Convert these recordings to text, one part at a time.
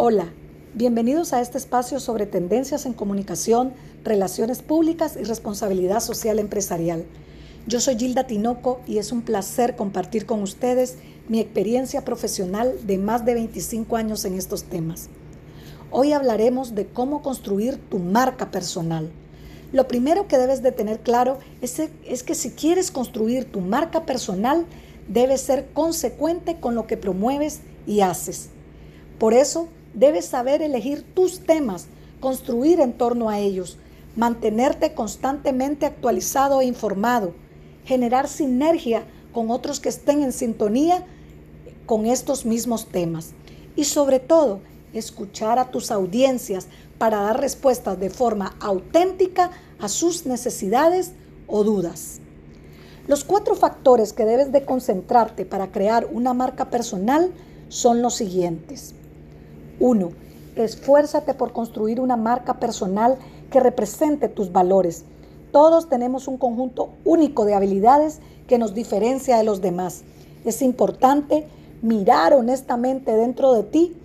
Hola, bienvenidos a este espacio sobre tendencias en comunicación, relaciones públicas y responsabilidad social empresarial. Yo soy Gilda Tinoco y es un placer compartir con ustedes mi experiencia profesional de más de 25 años en estos temas. Hoy hablaremos de cómo construir tu marca personal. Lo primero que debes de tener claro es, es que si quieres construir tu marca personal, debes ser consecuente con lo que promueves y haces. Por eso, Debes saber elegir tus temas, construir en torno a ellos, mantenerte constantemente actualizado e informado, generar sinergia con otros que estén en sintonía con estos mismos temas. Y sobre todo, escuchar a tus audiencias para dar respuestas de forma auténtica a sus necesidades o dudas. Los cuatro factores que debes de concentrarte para crear una marca personal son los siguientes. 1. Esfuérzate por construir una marca personal que represente tus valores. Todos tenemos un conjunto único de habilidades que nos diferencia de los demás. Es importante mirar honestamente dentro de ti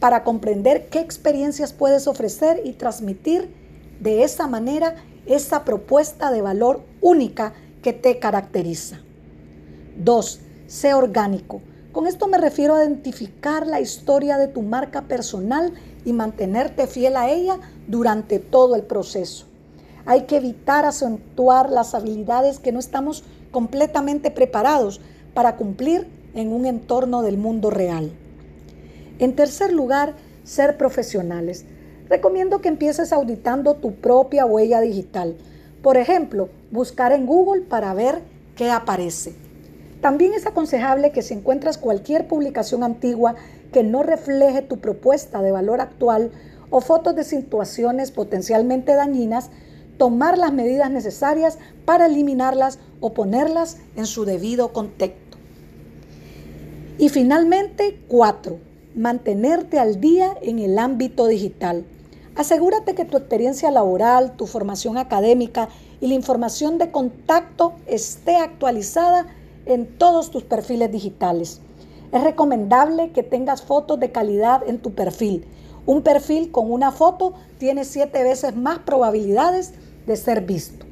para comprender qué experiencias puedes ofrecer y transmitir de esa manera esa propuesta de valor única que te caracteriza. 2. Sé orgánico. Con esto me refiero a identificar la historia de tu marca personal y mantenerte fiel a ella durante todo el proceso. Hay que evitar acentuar las habilidades que no estamos completamente preparados para cumplir en un entorno del mundo real. En tercer lugar, ser profesionales. Recomiendo que empieces auditando tu propia huella digital. Por ejemplo, buscar en Google para ver qué aparece. También es aconsejable que si encuentras cualquier publicación antigua que no refleje tu propuesta de valor actual o fotos de situaciones potencialmente dañinas, tomar las medidas necesarias para eliminarlas o ponerlas en su debido contexto. Y finalmente, cuatro, mantenerte al día en el ámbito digital. Asegúrate que tu experiencia laboral, tu formación académica y la información de contacto esté actualizada en todos tus perfiles digitales. Es recomendable que tengas fotos de calidad en tu perfil. Un perfil con una foto tiene siete veces más probabilidades de ser visto.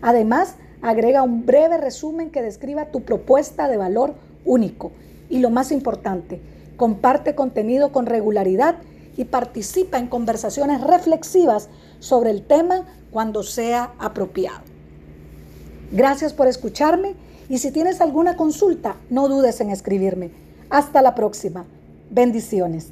Además, agrega un breve resumen que describa tu propuesta de valor único. Y lo más importante, comparte contenido con regularidad y participa en conversaciones reflexivas sobre el tema cuando sea apropiado. Gracias por escucharme y si tienes alguna consulta, no dudes en escribirme. Hasta la próxima. Bendiciones.